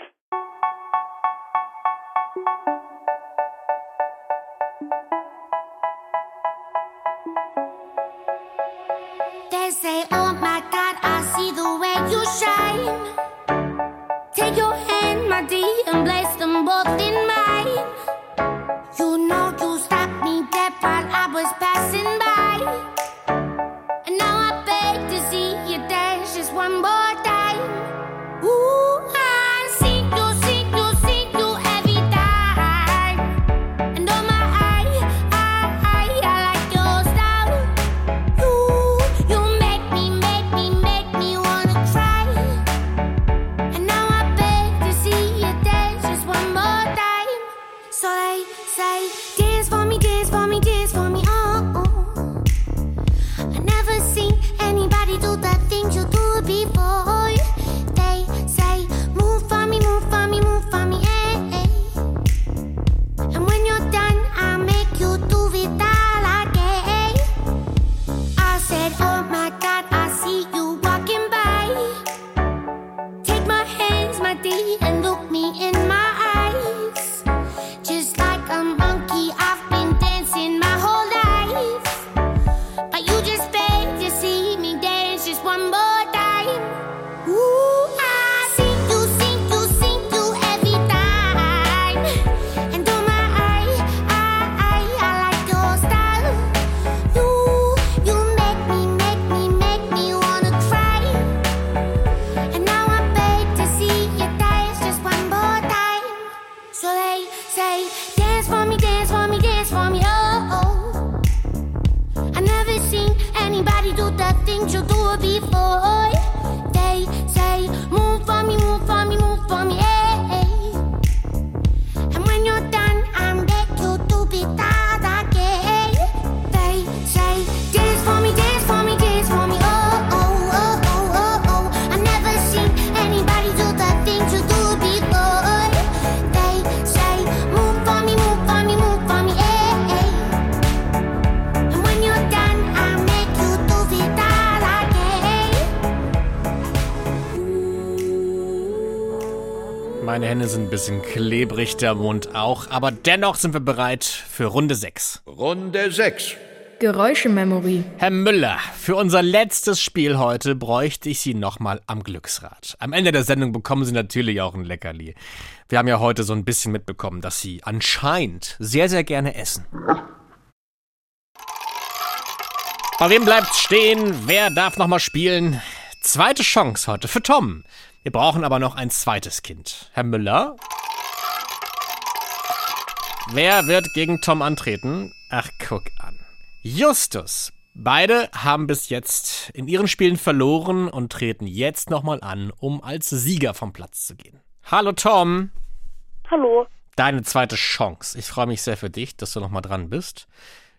Shine. body and look me in bisschen klebrig, der Mund auch, aber dennoch sind wir bereit für Runde 6. Runde 6. Geräuschememory. Herr Müller, für unser letztes Spiel heute bräuchte ich Sie nochmal am Glücksrad. Am Ende der Sendung bekommen Sie natürlich auch ein Leckerli. Wir haben ja heute so ein bisschen mitbekommen, dass Sie anscheinend sehr, sehr gerne essen. Bei wem bleibt's stehen? Wer darf nochmal spielen? Zweite Chance heute für Tom. Wir brauchen aber noch ein zweites Kind. Herr Müller? Wer wird gegen Tom antreten? Ach, guck an. Justus. Beide haben bis jetzt in ihren Spielen verloren und treten jetzt nochmal an, um als Sieger vom Platz zu gehen. Hallo Tom. Hallo. Deine zweite Chance. Ich freue mich sehr für dich, dass du nochmal dran bist.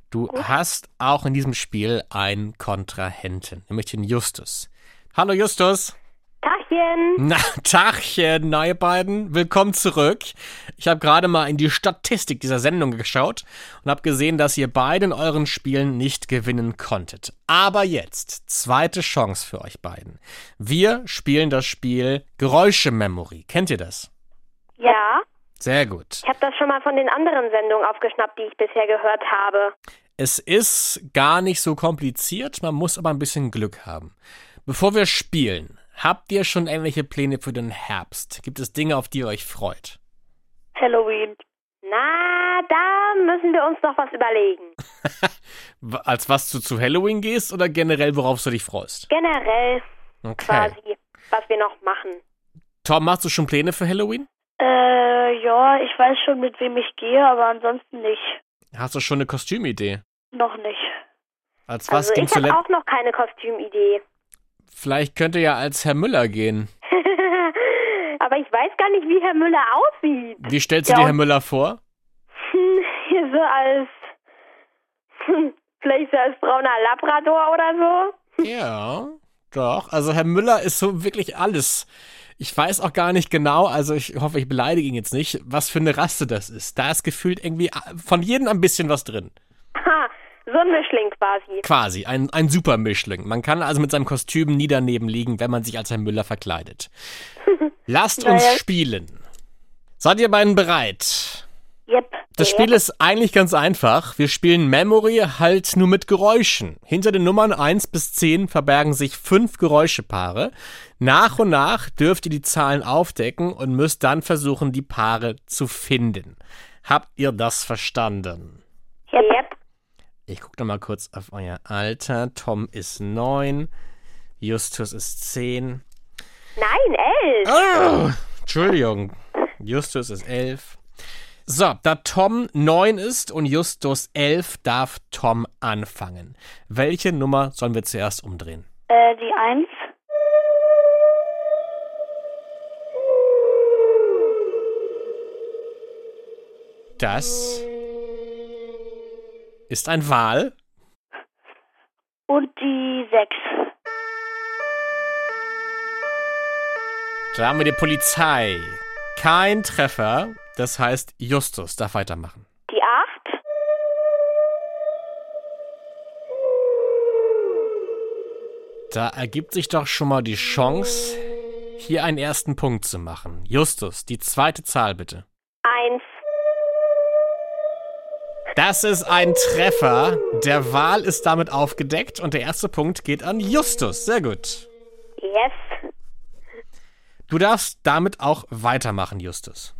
Du hast auch in diesem Spiel einen Kontrahenten, nämlich den Justus. Hallo Justus. Tachchen. Na, Tachchen, ihr beiden, willkommen zurück. Ich habe gerade mal in die Statistik dieser Sendung geschaut und habe gesehen, dass ihr beide in euren Spielen nicht gewinnen konntet. Aber jetzt, zweite Chance für euch beiden. Wir spielen das Spiel Geräuschememory. Kennt ihr das? Ja. Sehr gut. Ich habe das schon mal von den anderen Sendungen aufgeschnappt, die ich bisher gehört habe. Es ist gar nicht so kompliziert, man muss aber ein bisschen Glück haben. Bevor wir spielen, habt ihr schon irgendwelche Pläne für den Herbst? Gibt es Dinge, auf die ihr euch freut? Halloween. Na, da müssen wir uns noch was überlegen. [LAUGHS] Als was du zu Halloween gehst oder generell, worauf du dich freust? Generell Okay. quasi, was wir noch machen. Tom, machst du schon Pläne für Halloween? Äh, ja, ich weiß schon, mit wem ich gehe, aber ansonsten nicht. Hast du schon eine Kostümidee? Noch nicht. Als was Also ich habe auch noch keine Kostümidee. Vielleicht könnt ihr ja als Herr Müller gehen. [LAUGHS] Aber ich weiß gar nicht, wie Herr Müller aussieht. Wie stellst du Ja, dir Herr Müller vor? [LAUGHS] Hier so als [LAUGHS] Vielleicht so als brauner Labrador oder so. Ja, doch. Also Herr Müller ist so wirklich alles. Ich weiß auch gar nicht genau, also ich hoffe, ich beleidige ihn jetzt nicht, was für eine Rasse das ist. Da ist gefühlt irgendwie von jedem ein bisschen was drin. So ein Mischling quasi. Quasi, ein, ein super Mischling. Man kann also mit seinem Kostüm nie daneben liegen, wenn man sich als Herr Müller verkleidet. [LAUGHS] Lasst uns Naja. spielen. Seid ihr beiden bereit? Yep. Das Spiel ist eigentlich ganz einfach. Wir spielen Memory halt nur mit Geräuschen. Hinter den Nummern 1 bis 10 verbergen sich fünf Geräuschepaare. Nach und nach dürft ihr die Zahlen aufdecken und müsst dann versuchen, die Paare zu finden. Habt ihr das verstanden? Yep. Ich gucke noch mal kurz auf euer Alter. Tom ist 9, Justus ist 10. Nein, elf. Oh, Entschuldigung. Justus ist 11. So, da Tom 9 ist und Justus 11, darf Tom anfangen. Welche Nummer sollen wir zuerst umdrehen? Äh, die Eins. Das ist ein Wal. Und die Sechs. Da haben wir die Polizei. Kein Treffer. Das heißt, Justus darf weitermachen. Die acht. Da ergibt sich doch schon mal die Chance, hier einen ersten Punkt zu machen. Justus, die zweite Zahl bitte. Das ist ein Treffer. Der Wal ist damit aufgedeckt und der erste Punkt geht an Justus. Sehr gut. Yes. Du darfst damit auch weitermachen, Justus.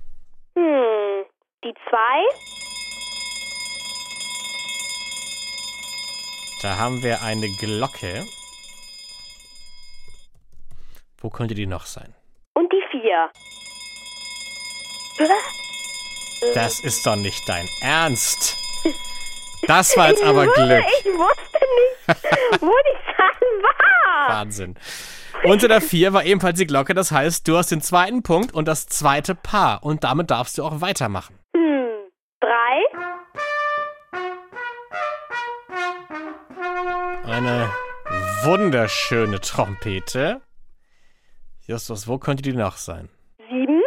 Hm. Die zwei. Da haben wir eine Glocke. Wo könnte die noch sein? Und die vier. Das ist doch nicht dein Ernst. Das war jetzt aber Glück. Ich wusste nicht, [LAUGHS] wo die Zahl war. Wahnsinn. Unter der 4 war ebenfalls die Glocke, das heißt, du hast den zweiten Punkt und das zweite Paar und damit darfst du auch weitermachen. Hm. Drei. Eine wunderschöne Trompete. Justus, wo könnte die noch sein? Sieben.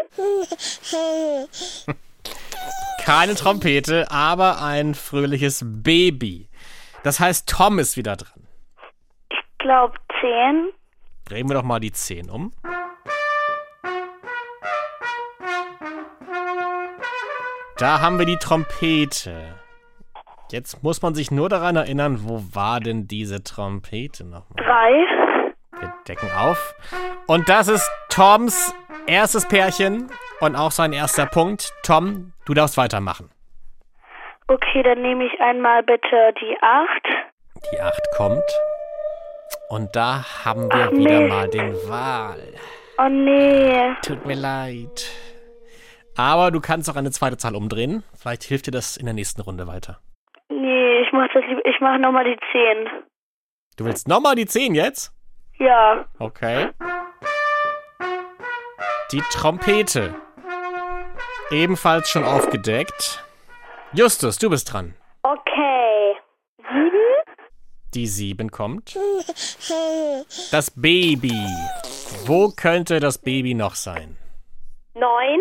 [LAUGHS] Keine Trompete, aber ein fröhliches Baby. Das heißt, Tom ist wieder dran. Ich glaube zehn. Drehen wir doch mal die 10 um. Da haben wir die Trompete. Jetzt muss man sich nur daran erinnern, wo war denn diese Trompete nochmal? Drei. Wir decken auf. Und das ist Toms erstes Pärchen und auch sein erster Punkt. Tom, du darfst weitermachen. Okay, dann nehme ich einmal bitte die acht. Die 8 kommt. Und da haben wir Ach, wieder nee. mal den Wal. Oh nee. Tut mir leid. Aber du kannst auch eine zweite Zahl umdrehen. Vielleicht hilft dir das in der nächsten Runde weiter. Nee, ich mach das lieber. Ich mach nochmal die zehn. Du willst nochmal die 10 jetzt? Ja. Okay. Die Trompete. Ebenfalls schon aufgedeckt. Justus, du bist dran. Okay. Sieben. Die 7 kommt. Das Baby. Wo könnte das Baby noch sein? Neun.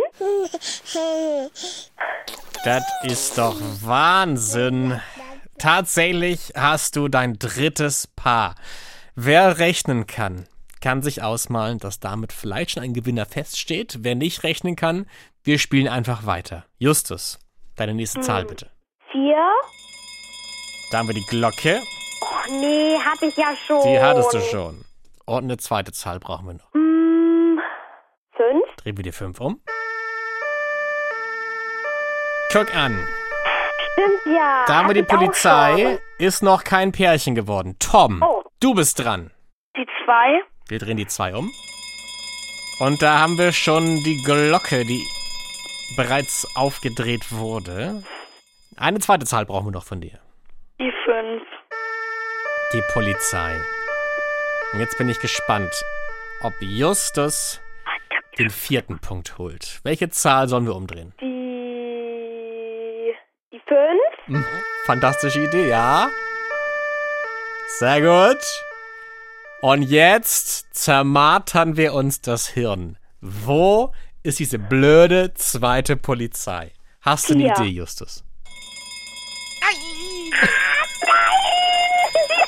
Das ist doch Wahnsinn. Tatsächlich hast du dein drittes Paar. Wer rechnen kann, kann sich ausmalen, dass damit vielleicht schon ein Gewinner feststeht. Wer nicht rechnen kann, wir spielen einfach weiter. Justus, deine nächste Zahl bitte. Vier. Da haben wir die Glocke. Oh nee, hatte ich ja schon. Die hattest du schon. Und eine zweite Zahl brauchen wir noch. Hm, fünf. Drehen wir die 5 um. Guck an. Stimmt ja. Da haben wir die Polizei. Ist noch kein Pärchen geworden. Tom, Oh. Du bist dran. Die zwei. Wir drehen die 2 um. Und da haben wir schon die Glocke, die bereits aufgedreht wurde. Eine zweite Zahl brauchen wir noch von dir. Die fünf. Die Polizei. Und jetzt bin ich gespannt, ob Justus den vierten Punkt holt. Welche Zahl sollen wir umdrehen? Die. Die fünf. Mhm. Fantastische Idee, ja. Sehr gut. Und jetzt zermartern wir uns das Hirn. Wo ist diese blöde zweite Polizei? Hast du eine Ja. Idee, Justus?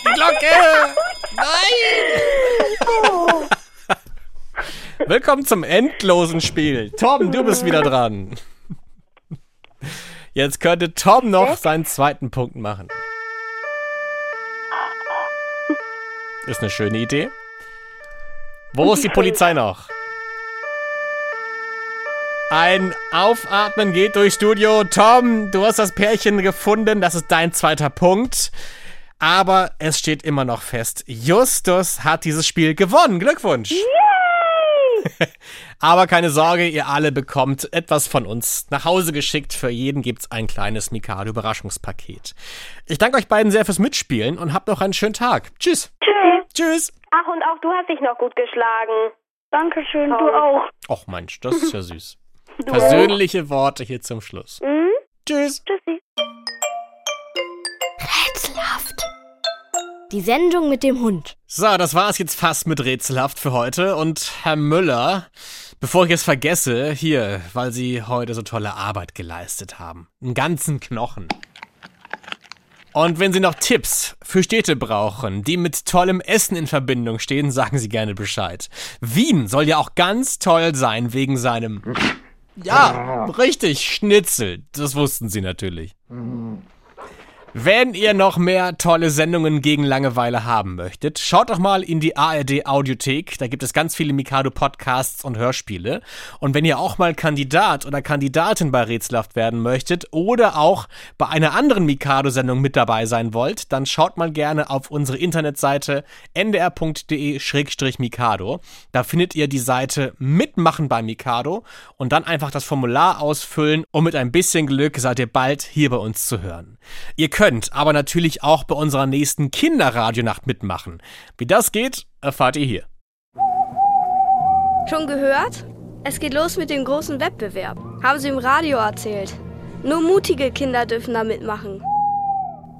Die Glocke! Nein! Willkommen zum endlosen Spiel. Tom, du bist wieder dran. Jetzt könnte Tom noch seinen zweiten Punkt machen. Ist eine schöne Idee. Wo ist die Polizei noch? Ein Aufatmen geht durchs Studio. Tom, du hast das Pärchen gefunden. Das ist dein zweiter Punkt. Aber es steht immer noch fest. Justus hat dieses Spiel gewonnen. Glückwunsch. [LAUGHS] Aber keine Sorge, ihr alle bekommt etwas von uns nach Hause geschickt. Für jeden gibt's ein kleines Mikado-Überraschungspaket. Ich danke euch beiden sehr fürs Mitspielen und habt noch einen schönen Tag. Tschüss. Tschüss. Tschüss. Ach, und auch du hast dich noch gut geschlagen. Dankeschön, du auch. Och Mensch, das ist ja süß. [LAUGHS] Du Persönliche Worte hier zum Schluss. Mhm. Tschüss. Tschüssi. Die Sendung mit dem Hund. So, das war es jetzt fast mit Rätselhaft für heute. Und Herr Müller, bevor ich es vergesse, hier, weil Sie heute so tolle Arbeit geleistet haben. Einen ganzen Knochen. Und wenn Sie noch Tipps für Städte brauchen, die mit tollem Essen in Verbindung stehen, sagen Sie gerne Bescheid. Wien soll ja auch ganz toll sein wegen seinem... Ja, richtig, Schnitzel. Das wussten Sie natürlich. Wenn ihr noch mehr tolle Sendungen gegen Langeweile haben möchtet, schaut doch mal in die ARD Audiothek. Da gibt es ganz viele Mikado Podcasts und Hörspiele. Und wenn ihr auch mal Kandidat oder Kandidatin bei Rätselhaft werden möchtet oder auch bei einer anderen Mikado Sendung mit dabei sein wollt, dann schaut mal gerne auf unsere Internetseite ndr.de-mikado. Da findet ihr die Seite Mitmachen bei Mikado und dann einfach das Formular ausfüllen und mit ein bisschen Glück seid ihr bald hier bei uns zu hören. Ihr könnt aber natürlich auch bei unserer nächsten Kinderradionacht mitmachen. Wie das geht, erfahrt ihr hier. Schon gehört? Es geht los mit dem großen Wettbewerb. Haben sie im Radio erzählt. Nur mutige Kinder dürfen da mitmachen.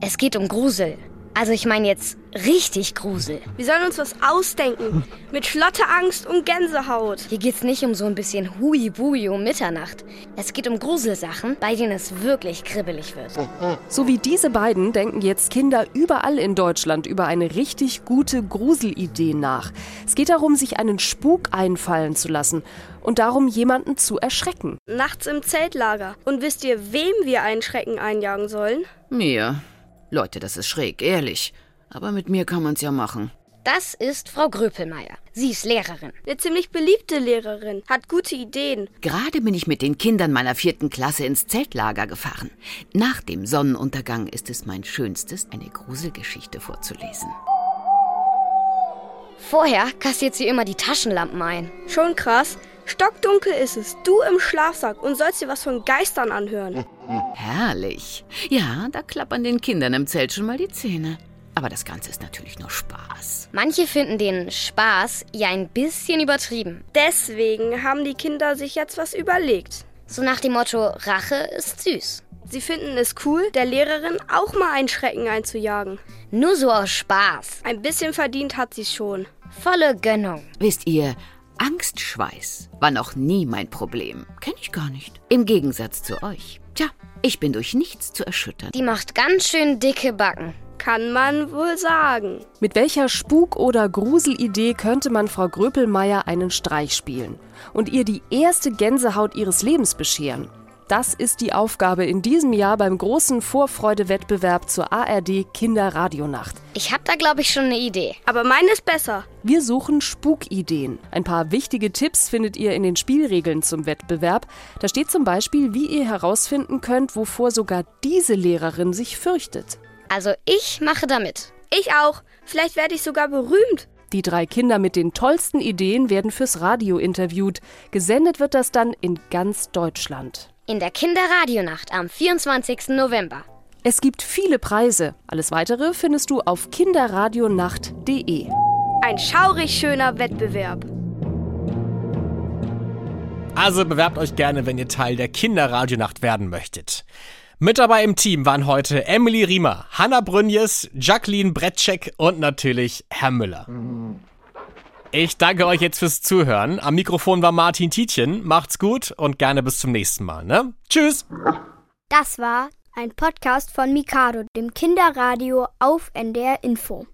Es geht um Grusel. Also ich meine jetzt richtig Grusel. Wir sollen uns was ausdenken. Mit Schlotterangst und Gänsehaut. Hier geht's nicht um so ein bisschen Hui-Bui um Mitternacht. Es geht um Gruselsachen, bei denen es wirklich kribbelig wird. So wie diese beiden denken jetzt Kinder überall in Deutschland über eine richtig gute Gruselidee nach. Es geht darum, sich einen Spuk einfallen zu lassen und darum, jemanden zu erschrecken. Nachts im Zeltlager. Und wisst ihr, wem wir einen Schrecken einjagen sollen? Mir. Leute, das ist schräg, ehrlich. Aber mit mir kann man's ja machen. Das ist Frau Gröpelmeier. Sie ist Lehrerin. Eine ziemlich beliebte Lehrerin. Hat gute Ideen. Gerade bin ich mit den Kindern meiner vierten Klasse ins Zeltlager gefahren. Nach dem Sonnenuntergang ist es mein Schönstes, eine Gruselgeschichte vorzulesen. Vorher kassiert sie immer die Taschenlampen ein. Schon krass. Stockdunkel ist es. Du im Schlafsack und sollst dir was von Geistern anhören. Herrlich. Ja, da klappern den Kindern im Zelt schon mal die Zähne. Aber das Ganze ist natürlich nur Spaß. Manche finden den Spaß ja ein bisschen übertrieben. Deswegen haben die Kinder sich jetzt was überlegt. So nach dem Motto, Rache ist süß. Sie finden es cool, der Lehrerin auch mal einen Schrecken einzujagen. Nur so aus Spaß. Ein bisschen verdient hat sie schon. Volle Gönnung. Wisst ihr, Angstschweiß war noch nie mein Problem. Kenn ich gar nicht. Im Gegensatz zu euch. Tja, ich bin durch nichts zu erschüttern. Die macht ganz schön dicke Backen. Kann man wohl sagen. Mit welcher Spuk- oder Gruselidee könnte man Frau Gröpelmeier einen Streich spielen und ihr die erste Gänsehaut ihres Lebens bescheren? Das ist die Aufgabe in diesem Jahr beim großen Vorfreude-Wettbewerb zur ARD Kinderradionacht. Ich hab da, glaube ich, schon eine Idee. Aber meine ist besser. Wir suchen Spukideen. Ein paar wichtige Tipps findet ihr in den Spielregeln zum Wettbewerb. Da steht zum Beispiel, wie ihr herausfinden könnt, wovor sogar diese Lehrerin sich fürchtet. Also ich mache damit. Ich auch. Vielleicht werde ich sogar berühmt. Die drei Kinder mit den tollsten Ideen werden fürs Radio interviewt. Gesendet wird das dann in ganz Deutschland. In der Kinderradionacht am 24. November. Es gibt viele Preise. Alles weitere findest du auf kinderradionacht.de. Ein schaurig schöner Wettbewerb. Also bewerbt euch gerne, wenn ihr Teil der Kinderradionacht werden möchtet. Mit dabei im Team waren heute Emily Riemer, Hanna Brünjes, Jacqueline Bretschek und natürlich Herr Müller. Ich danke euch jetzt fürs Zuhören. Am Mikrofon war Martin Tietjen. Macht's gut und gerne bis zum nächsten Mal. Ne? Tschüss. Das war ein Podcast von Mikado, dem Kinderradio auf NDR Info.